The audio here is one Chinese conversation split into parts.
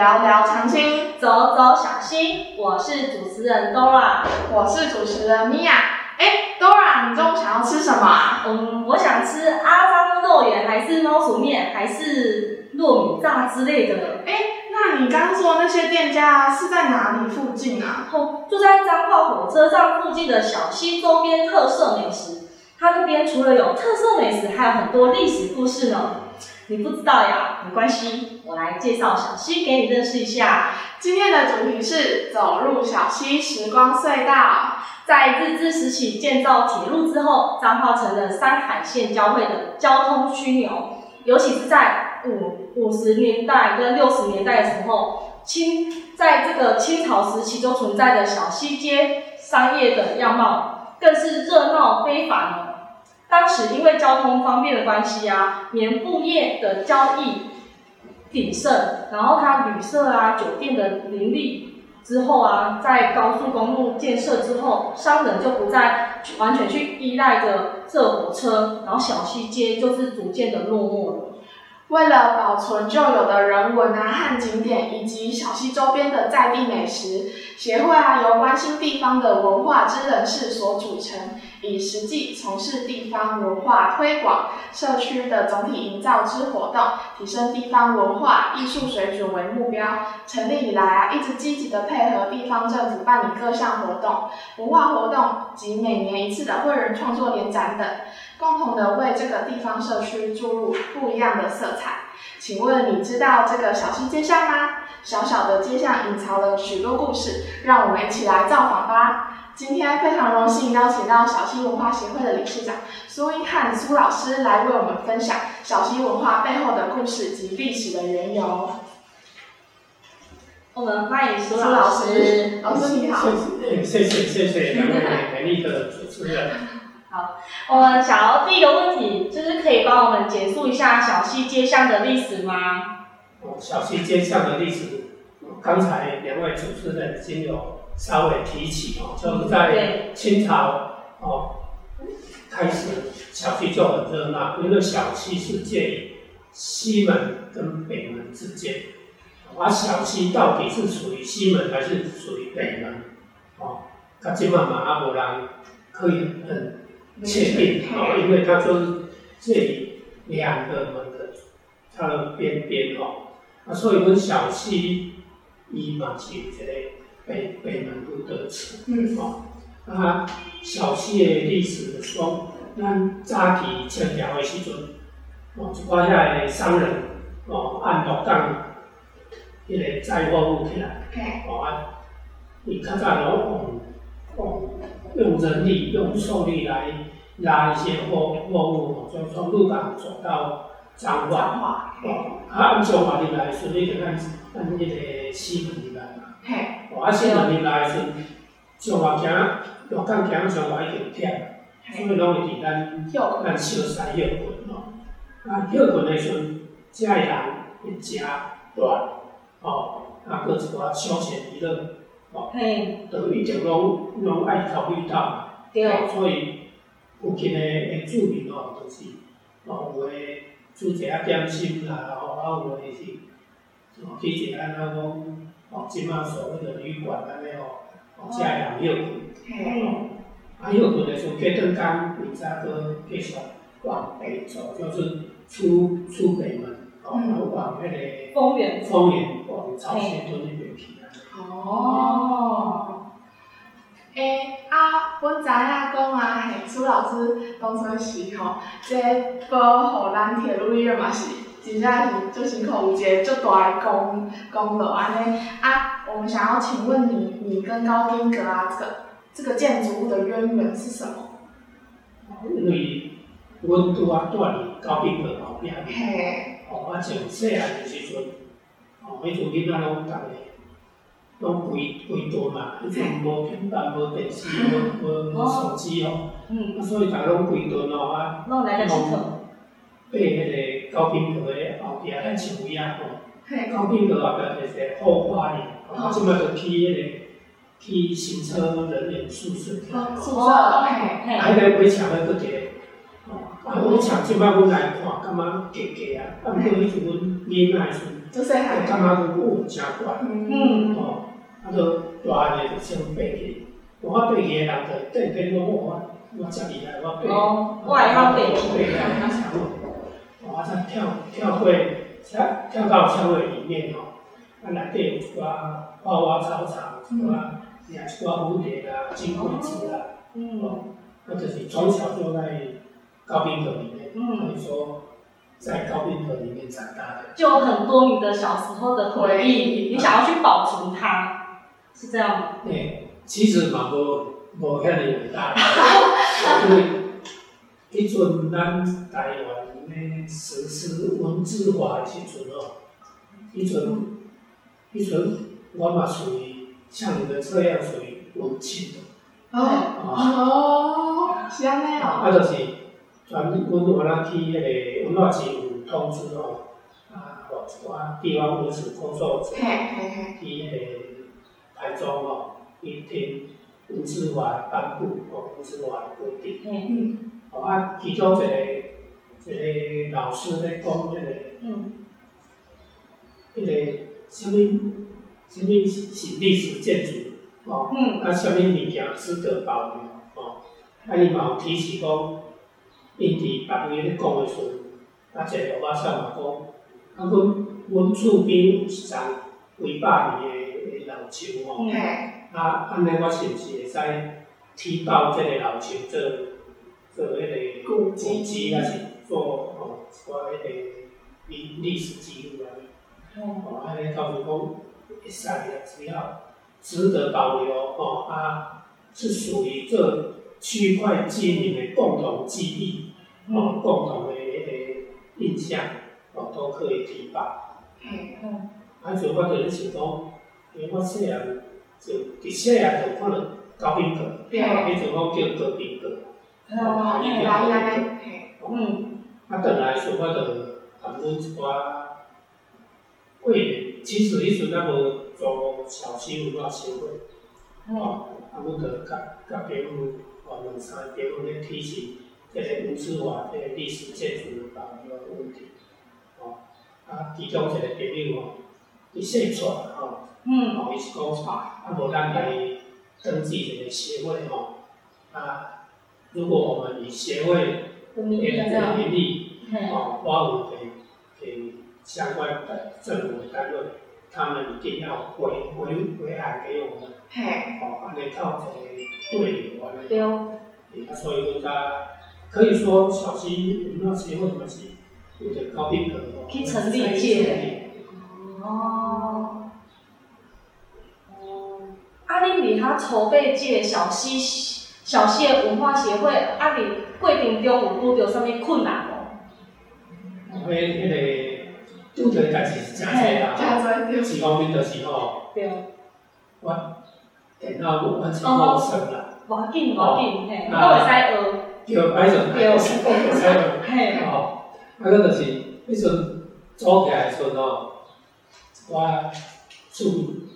聊聊长青，走走小溪。我是主持人 Dora，我是主持人 Mia。哎，Dora，你中午想要吃什么啊？嗯，我想吃阿张肉圆，还是猫鼠面，还是糯米炸之类的。哎，那你刚说那些店家是在哪里附近啊？哦，就在彰化火车站附近的小溪周边特色美食。它那边除了有特色美食，还有很多历史故事呢。你不知道呀？没关系，我来介绍小溪给你认识一下。今天的主题是走入小溪时光隧道。在日治时期建造铁路之后，彰化成了山海线交汇的交通枢纽。尤其是在五五十年代跟六十年代的时候，清在这个清朝时期就存在的小溪街商业的样貌，更是热闹非凡。当时因为交通方便的关系啊，棉布业的交易鼎盛，然后它旅社啊、酒店的林立之后啊，在高速公路建设之后，商人就不再完全去依赖着这火车，然后小西街就是逐渐的落寞了。为了保存旧有的人文啊和景点，以及小溪周边的在地美食，协会啊由关心地方的文化之人士所组成，以实际从事地方文化推广、社区的总体营造之活动，提升地方文化艺术水准为目标。成立以来啊，一直积极的配合地方政府办理各项活动、文化活动及每年一次的会人创作联展等。共同的为这个地方社区注入不一样的色彩。请问你知道这个小溪街巷吗？小小的街巷隐藏了许多故事，让我们一起来造访吧。今天非常荣幸邀请到小溪文化协会的理事长苏英汉苏老师来为我们分享小溪文化背后的故事及历史的缘由。我们欢迎苏老师。老师你好。谢谢谢谢两位美丽的主持人。好，我们想要第一个问题就是可以帮我们简述一下小溪街巷的历史吗？哦，小溪街巷的历史，刚才两位主持人已经有稍微提起哦，就是在清朝哦开始，小溪就很热闹，因为小溪是介于西门跟北门之间，而小溪到底是属于西门还是属于北门？哦，他今晚嘛阿伯人可以很。确定哦，因为它就是这里两个门的它的边边哦，啊，所以跟小溪一嘛是一个北北门路的词，嗯哦，啊，小溪的历史讲，咱早期清朝的时阵，哦，一寡遐个商人哦，按鹿港迄个载货物起来，哦啊，伊较早拢用用用人力用兽力来。拉一些货货物，就从鹿港走到彰化，哦，啊，按彰化入来时，你就按按迄个西门入来嘛，嘿，哦，啊，西门入来时，彰化行，鹿港行彰化已经忝，所以拢会伫咱咱小西休困咯，啊，休困的时阵，遮个人会食暖，哦，啊，搁一寡休闲娱乐，哦，嘿，都一定拢拢爱考虑到，对，所以。附近的诶住民哦，就是哦有诶煮一下点心啦，吼，啊有诶是哦去一下那讲哦，即马所谓的旅馆安尼吼，哦遮样休困，哦，啊休困诶时阵，过顿工为早个继续往北走，就是出出北门，哦，往那个丰原，丰原往朝鲜都那边去啊。哦。诶，啊，阮知影讲啊，嘿，苏老师当初是吼，即保护咱铁路业嘛是，真正是做辛苦，有一个足大的功功劳安尼。啊，我们想要请问你，你跟高宾阁啊，这个这个建筑物的渊源是什么？因为阮拄啊住伫高宾阁后壁，嘿，哦，我从细汉的时阵，哦，迄阵囡仔拢逐个。拢规规顿嘛，迄阵无平板、无电视、无无无手机哦，啊，所以逐个拢规顿哦，啊，拢来得佚佗。爬迄个高平阁的后壁遐树位啊吼，高平阁后壁就是后花园，啊，即摆就去迄个去新车人员宿舍。宿舍，嘿，啊，迄个围墙个搁一个，哦，啊，围墙即摆阮来看，感觉假假啊，啊，毋过迄阵阮囡仔时阵。就细汉感觉讲有真悬，嗯，哦，啊，就大汉的就先爬起，我爬起的人就顶顶讲我我遮厉害，我爬，哦，我会晓爬爬起。来墙尾，我再跳跳过跳跳到车尾里面哦，啊内底有一寡花花草草，一寡也一寡蝴蝶啦、金龟子啦，嗯。哦，那就是从小就在高冰河里面，可以说在高冰河里面长大的。就有很多你的小时候的回忆，你想要去保存它，是这样吗？诶，其实嘛无无遐尼伟大，因为迄阵咱台湾咧实施文字化的时阵哦，迄阵迄阵我嘛属于像你们这样属于文青的，哦哦，是安尼哦，啊，就是全阮原来去迄个文化局有通知哦，啊，互一寡地方文史工作者去迄个台中哦，伊听文字化颁布哦，文字化的规定。嗯嗯哦啊，其中一个一个老师咧讲迄个嗯。迄个什物什物是历史建筑哦，嗯。啊，什物物件值得保留哦，啊，伊嘛有提示讲，因伫别位咧讲的时阵，啊，一个我上嘛讲，啊，阮阮厝边有一丛几百年的的老树吼。嗯嘿，啊，安尼我是毋是会使提到即个老树做做迄个古迹还是做吼一寡迄个历历史记录啊？嗯哦，安尼到时讲会使啦，只要值得保留哦啊，是属于这区块居民的共同记忆哦，共同的迄个印象哦，都可以提报。嘿，嗯啊，就我就是想讲，因为我细汉就伫细汉就看到高滨河，对，迄阵讲叫高滨河。哦，原来安尼，嘿，嗯啊，倒来时我就含阮一寡会员，其实迄阵咱无做小溪文化协会，嗯哦，啊，阮就甲甲别府哦两三个别府咧提醒即个文字化、即个历史建筑的保留问题，哦，啊，其中一个朋友哦，伊写出来吼。嗯哦，伊是讲啊，啊无咱来登记一个协会吼，啊，如果我们以协会的名义哦，发文给给相关的政府单位，他们一定要回回回函给我们，嘿，哦，安尼靠一个对流安尼，对，啊，所以讲他可以说小溪文化协会嘛是有点高逼格哦，去成立界哦。哦，啊，恁伫遐筹备这个小溪小溪的文化协会，啊，伫过程中有遇到啥物困难无？因为迄个拄着的代志是真侪啦，加做对，一方面就是吼。对，我电脑完全陌生啦，无要紧，无要紧，嘿，都会使学，叫歹阵对歹势讲袂使了，嘿，吼，啊，佮就是迄阵组起来时阵吼，我厝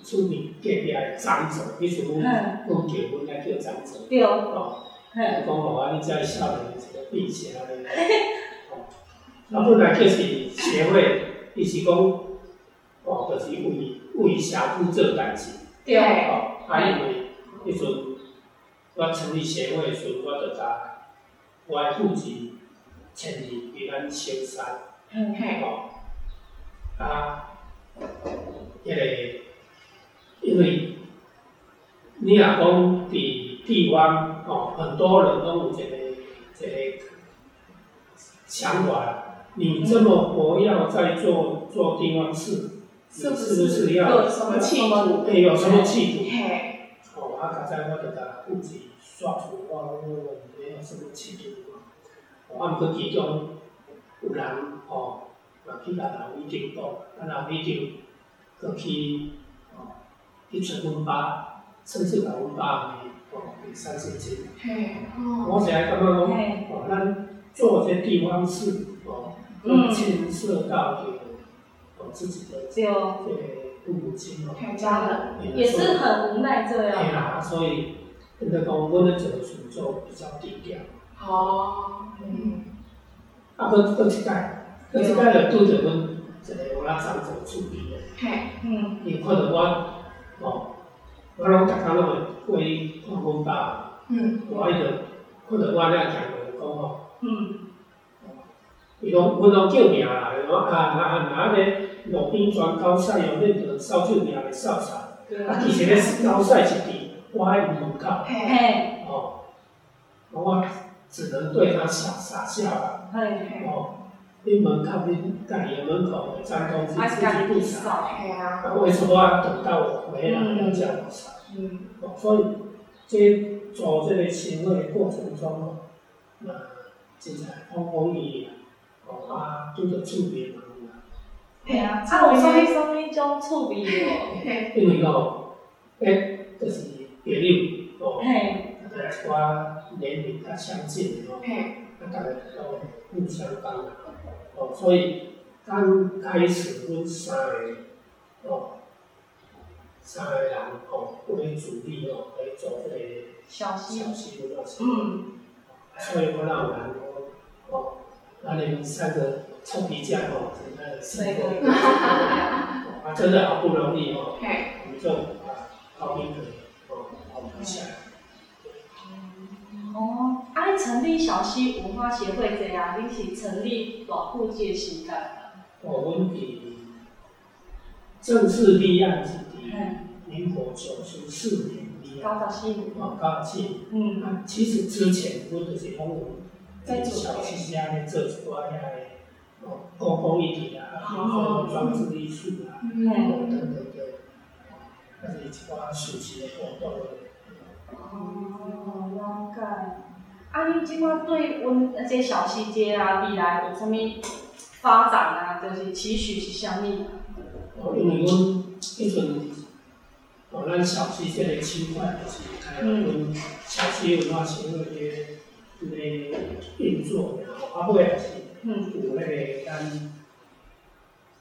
厝边隔壁的长者，迄阵阮嗯，阮结婚来叫长者，对，哦，嘿，讲互我你遮少年的一个避邪咧，哦，啊，本来就是协会，伊是讲，哦，就是为为社区做代志。对，哦，啊，因为迄阵我成立协会的时阵，我就甲我的父亲迁移去咱小山，嗯，嘿，哦，啊，迄、个，因为你若讲伫地方哦，很多人都有一个一个想法啦，你这么活要在做做地方事，你是不是不是要有什么企图？诶有什么企图？嘿，哦，啊，刚才我就甲户籍刷出我我没有什么企图嘛。哦，啊，毋过其中有人哦，嘛去甲老李长报，啊，老李长佮去哦去找阮爸，甚至甲阮爸呢哦给三千钱。嘿，我哦，现在感觉讲，哦，咱做这地方事哦，嗯都牵涉到这个哦自己的，这个父母亲哦。嘿，家，也是很无奈这样对，啦，所以变得讲，阮咧做的时阵比较低调。哦，嗯，啊，搁搁一届，搁一届就拄着阮一个我拉长者处理的。嘿，嗯，伊看着我，哦，我拢逐工拢会过去看阮爸，嗯，我伊就看到我安尼行就讲吼，嗯，伊拢阮拢叫名啦，伊讲啊啊啊，若安尼路边全狗屎哦，恁着扫帚名的扫扫，啊，其实咧狗屎是伫我迄门口，嘿，嘿，哦，我只能对他傻傻笑啦，嘿，哦，恁门口恁家里的门口的脏东西还自己不扫，扫，嘿啊，那为什么要等到我回来要叫我扫？嗯，哦，所以这做这个行为的过程中哦，那真正风风雨雨哦，啊，拄着厝边人啦，嘿啊，啊，有啥物啥物种趣味无？嘿，因为哦，诶，就是朋友哦，嘿，大家一寡年龄较相近的哦，啊，大家都互相帮忙哦，所以刚开始阮三个哦，三个人哦，为主力哦来做这个小溪小，溪的过程。嗯，所以我让人说，哦，那你们三个臭皮匠哦，真的辛 啊，真的好不容易哦，我们就把高冰可哦保留下来。成立小溪文化协会这样，你是成立偌久这个时间啊？我们比正式立案是第嗯，民国九十四年立案，九十四年，哦，高兴。嗯，啊，其实之前我就是讲我在做小溪家咧做一寡遐个哦公共议题啊，比如说装置艺术啊。嗯，等等的，还是一寡暑期的活动的。哦，了解。啊，你即摆对阮这小溪街啊，未来有啥物发展啊？就是期许是啥物？哦，因为阮迄阵，哦，咱小溪这个区块就是开阮小溪文化协会的迄个运作，啊，尾也是，有那个咱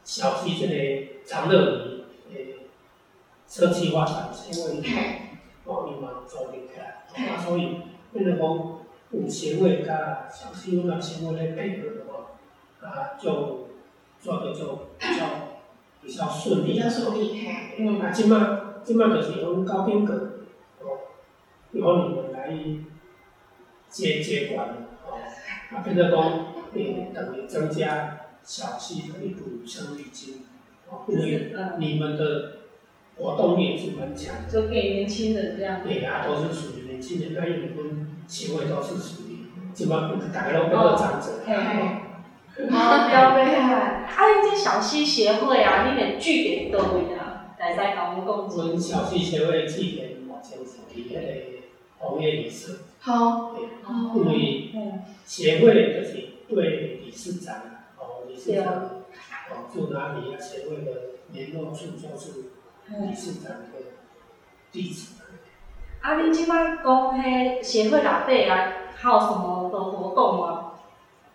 小溪这个长乐里诶社区发展协会，嘿，哦，伊嘛组织起来，啊，所以变成讲有协会甲小溪文化协会咧配合的话，啊，就做的就比较比较顺利。比较顺利，嘿，嗯，啊，即摆即摆就是用高宾阁，哦，由你们来接接管，哦，啊，变做讲诶，等于增加小溪的一股生力军，哦，因为嗯，你们的活动也是蛮强的。就给年轻人这样。对啊，都是属于今年轻人，那因为阮协会都是属于，即摆大家都变做长者，嘿嘿。嘿，哦，了解。啊，你这小溪协会啊，你的据点倒位啊？来再甲阮讲阮小溪协会的据点目前是伫迄个红叶理事，好，对，因为嗯，协会就是对理事长，哦，理事长，哦，住哪里啊？协会的联络处就是理。事长的地址。啊，恁即摆讲迄协会内底啊，还有什么的活动吗？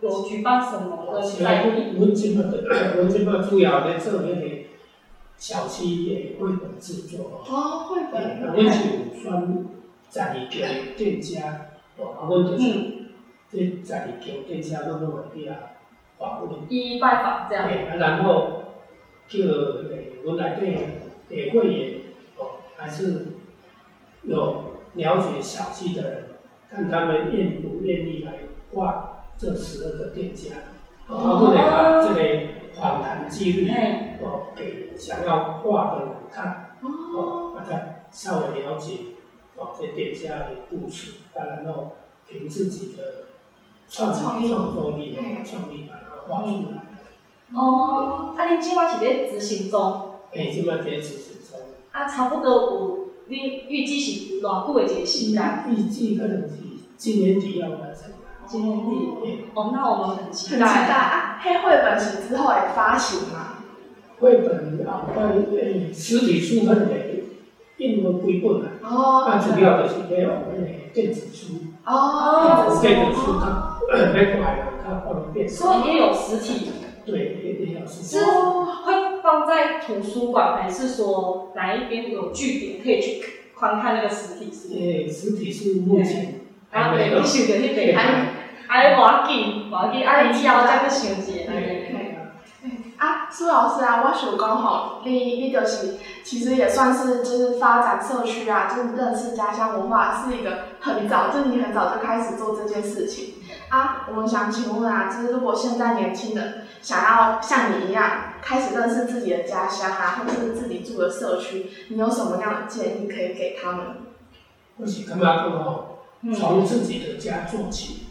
有举办什么的现在在阮即摆的，阮即摆主要咧做迄个小区的绘本制作哦。哦，绘，本，啊，阮是有选十二间店家，哦，啊，阮就是嗯，这十二间店家拢拢会去啊访问，一一拜访这样。对，啊，然后叫迄个阮内底的会员，哦，还是有了解小溪的人，看他们愿不愿意来画这十二个店家，哦，啊，阮会把这个访谈记录，哦，给想要画的人看。哦，哦，大家稍微了解哦，这店家的部署，当然后凭自己的创创意创作力、嗯创意把它画出来。哦，啊，恁计划是咧执行中，哎，这么截止时中，啊，差不多有，恁预计是偌久的一个时间？预计可能是今年底要完成。今年底。哎，哦，那我们很期很期待待。啊！黑绘本是之后会发行吗？绘本啊，会诶实体书可能印了几本啊，哦，啊，主要就是要我们的电子书，哦，电子书较要快啊，较方便。所以也有实体，对，也也要是是会放在图书馆，还是说哪一边有据点可以去观看那个实体书？诶，实体书目前啊，对，还没有你。想着迄边，还啊，无要紧，无要紧，啊，你以后再去想一下。对啊，啊，苏老师啊，我想讲吼，你你就是其实也算是就是发展社区啊，就是认识家乡文化，是一个很早，就是你很早就开始做这件事情啊。我们想请问啊，就是如果现在年轻人想要像你一样开始认识自己的家乡啊，或者是自己住的社区，你有什么样的建议可以给他们？我是感觉讲吼，从自己的家做起，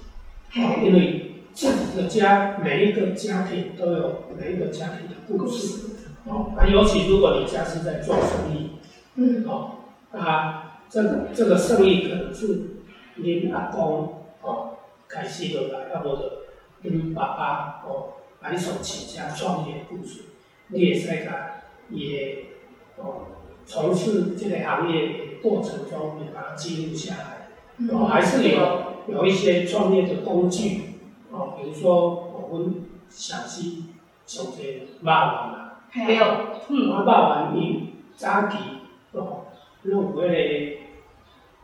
哦，因为。自己的家，每一个家庭都有每一个家庭的故事，哦，啊，尤其如果你家是在做生意，嗯，哦，啊，这个这个生意可能是您阿公哦开始的来，啊，或者您爸爸哦白手起家创业故事，你也在个也哦从事这个行业过程中，你把它记录下来，哦，还是有有一些创业的工具。哦，比如说，我们小溪种这肉丸啦，对，嗯，啊肉丸伊早期哦，拢有迄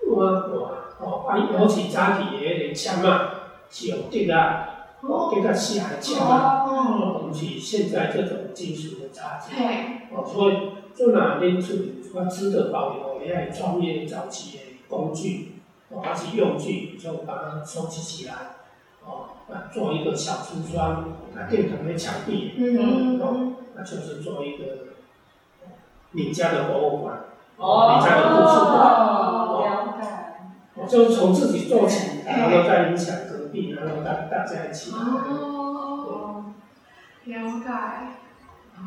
个碗盘哦，啊尤其早期的迄个签啊，是用竹啊，哦，比较细个签啊，哦，不是现在这种技术的叉子，哦，所以做哪恁厝我值得保留遐个创业早期的工具，哦，还是用具，就把它收集起来。哦，那，做一个小橱窗，啊，殿堂的墙壁，嗯，哦，那就是做一个你家的博物馆，哦，你家的故事馆，哦，了就是从自己做起，然后再影响然后大大家一起，哦，了解，好，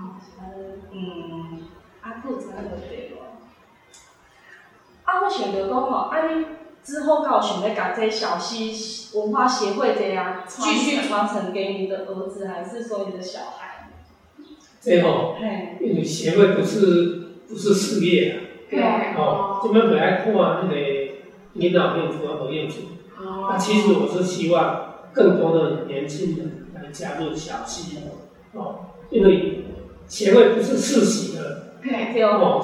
嗯，阿舅真个对咯，啊，我想着讲吼，啊你。之后，刚好想要把这小溪文化协会这样继续传承给你的儿子，还是说你的小孩？最后，因为协会不是不是事业啊，对，哦，这边本来看那个领导用处啊，不用处，那其实我是希望更多的年轻人来加入小溪，哦，因为协会不是世袭的，对，哦，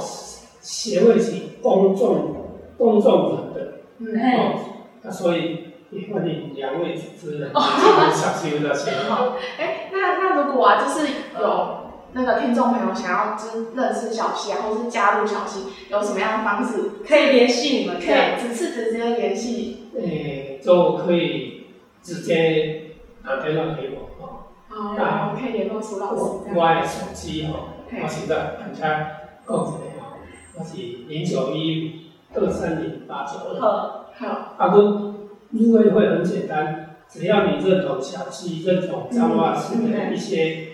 协会是公众公众人的。嗯哦，那所以也欢迎两位主持人小溪的钱。好，哎，那那如果啊，就是有那个听众朋友想要知认识小溪啊，或是加入小溪，有什么样的方式可以联系你们？可以，只是直接联系。诶，就可以直接打电话给我哦。哦，我可以联络苏老师。我的手机哈，我现在大家告诉你哈，我是零九一。二三零八九二。好，好。阿公入会会很简单，只要你认同小溪，认同彰化市的一些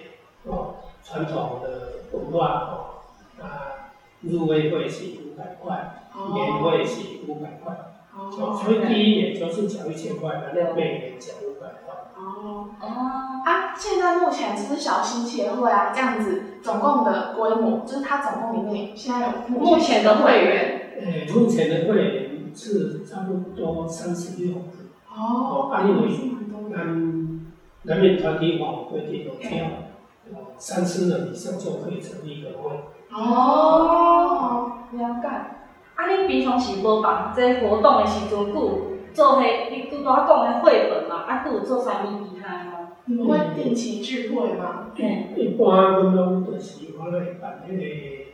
哦传统的文化哦，啊入会费是五百块，年会是五百块，哦，所以第一年就是缴一千块，然后每年缴五百块。哦哦啊！现在目前只是小型协会啊，这样子总共的规模，就是它总共里面现在有目前的会员。诶，目前的会员是差不多三十六个。哦。啊，因为按人民团体法规定，只要三十人以上就可以成立一个会。哦。了解。啊，你平常时无办这活动的时阵，有做迄你拄拄讲的绘本嘛？啊，有做啥物其他吗？你们会定期聚会嘛？一一般阮拢就是我来办迄个。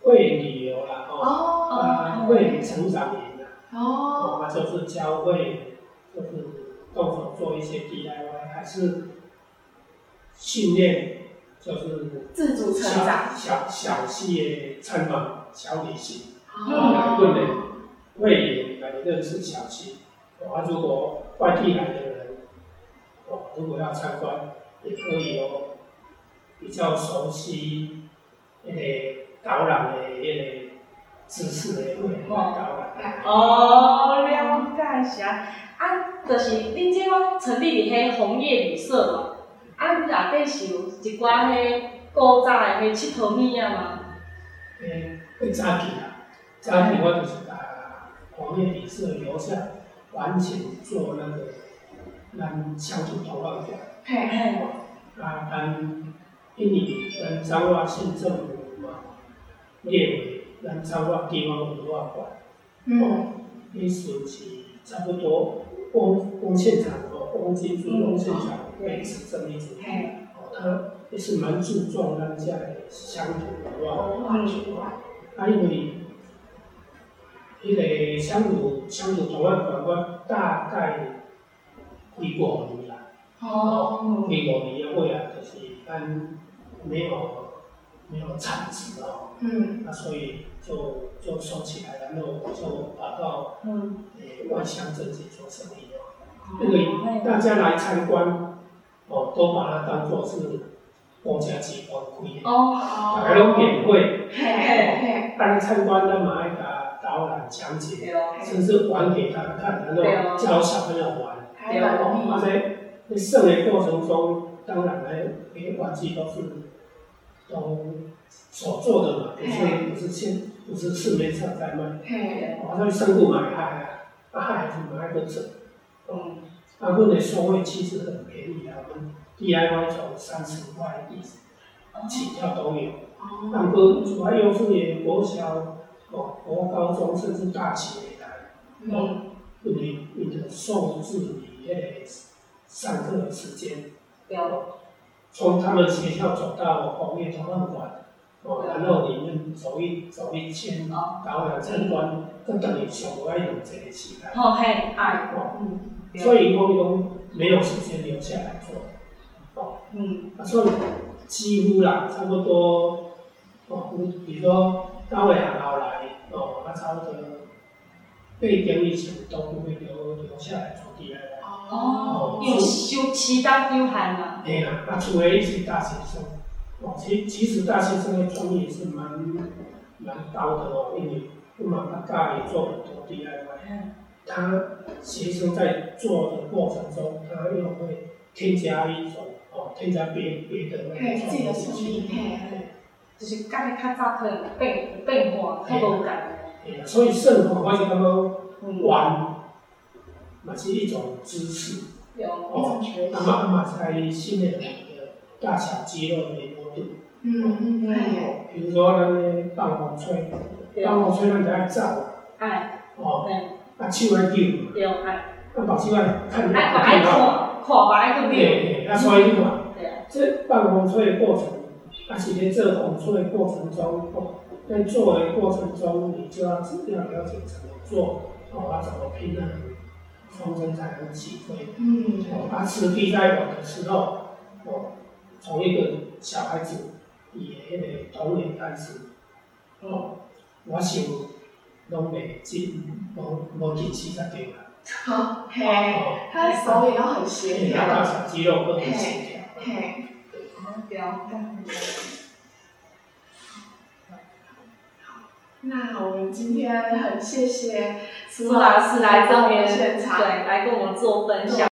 会旅游啦，哦，啊，会成长营啦，哦，啊，就是教会，就是动手做一些 DIY，还是训练，就是自主成长，小小企业参访小旅行，来训练会员来认识小企，啊，如果外地来的人，哦，如果要参观，也可以哦，比较熟悉，诶。导览的迄个知识的会导览。哦，了解下。啊，就是恁即个成立伫迄红叶旅社嘛，啊，内底是有一寡迄古早的迄佚佗物啊嘛。诶，会早期啊，早期我就是把红叶旅社留下，完全做那个咱乡土图画馆。嘿嘿。啊，跟印尼跟彰化县政府嘛。列为咱彰化地方文化馆，哦，意思是差不多公公现场哦，公金珠公现场每次整理一组，哦，他也是蛮注重咱遮的乡土文化。文化，啊，因为迄个乡土乡土图案馆，我大概几五年啦，哦，几五年的话啊，就是咱没有没有产值哦，嗯，那所以就就收起来，然后就跑到嗯，诶外乡镇去做生意哦。因为大家来参观，哦，都把它当做是国家机关开的，哦，大家拢免费，嘿嘿嘿，大家参观咱嘛导览讲解。甚至玩给他们看，然后教小朋友玩。还有容易在在剩的过程中，当然呢，那些玩具都是都所做的嘛，不是不是现不是市面上在卖。嘿，哦，那生物买海啊，啊海是买个整。嗯，啊，阮的收费其实很便宜啊，我们 DIY 从三十块一起跳都有。哦，但过主要幼稚园、国小、哦国高中甚至大学来。哦，你你的受制于迄上课的时间，对，从他们学校走到红叶图案馆，哦，然后里面走一走一圈，哦，导览参观，这等于上我要用这个时间。哦嘿，哎，哦，嗯，所以我们没有时间留下来做，哦，嗯，啊，所以几乎啦，差不多，哦，你比如说到尾很好来，哦，啊，差不多八点以前都不会留留下来做 DIY。哦，有休期间有限嘛，对啦，啊，除非是大学生，哦，其其实大学生的专业是蛮蛮高的哦，因为我们大家也做很多 DIY，嗯，他学生在做的过程中，他又会添加一种哦，添加别别的那嘿，个自己的创意，嘿，就是甲你较早可能变变化较无共，嘿啦，所以生活我是感觉嗯，玩，嘛是一种知识，有，一种学习。那，么嘛才训练你的大小肌肉的灵活度。嗯嗯，嘿，比如说咱的放风吹，对，放风吹咱就爱走，哎，哦，对，啊手爱扭嘛，对，哎，啊把手爱看爱看爱看，爱个嘿练，嘿，啊所以你看，对。啊，这放风吹的过程，啊是在这风吹的过程中，哦，在做的过程中，你就要要了解怎么做，哦，要怎么拼呢，风筝才能起飞。嗯，哦，啊实际在玩的时候，哦，从一个小孩子以迄个童年开始，哦，我想拢袂进，无无进四十张啦。好，嘿，哦，他的手也要很协嘿，调，大小肌肉都很协调。嘿，对，那我们今天很谢谢苏老师来这边，现场对，。来跟我们做分享。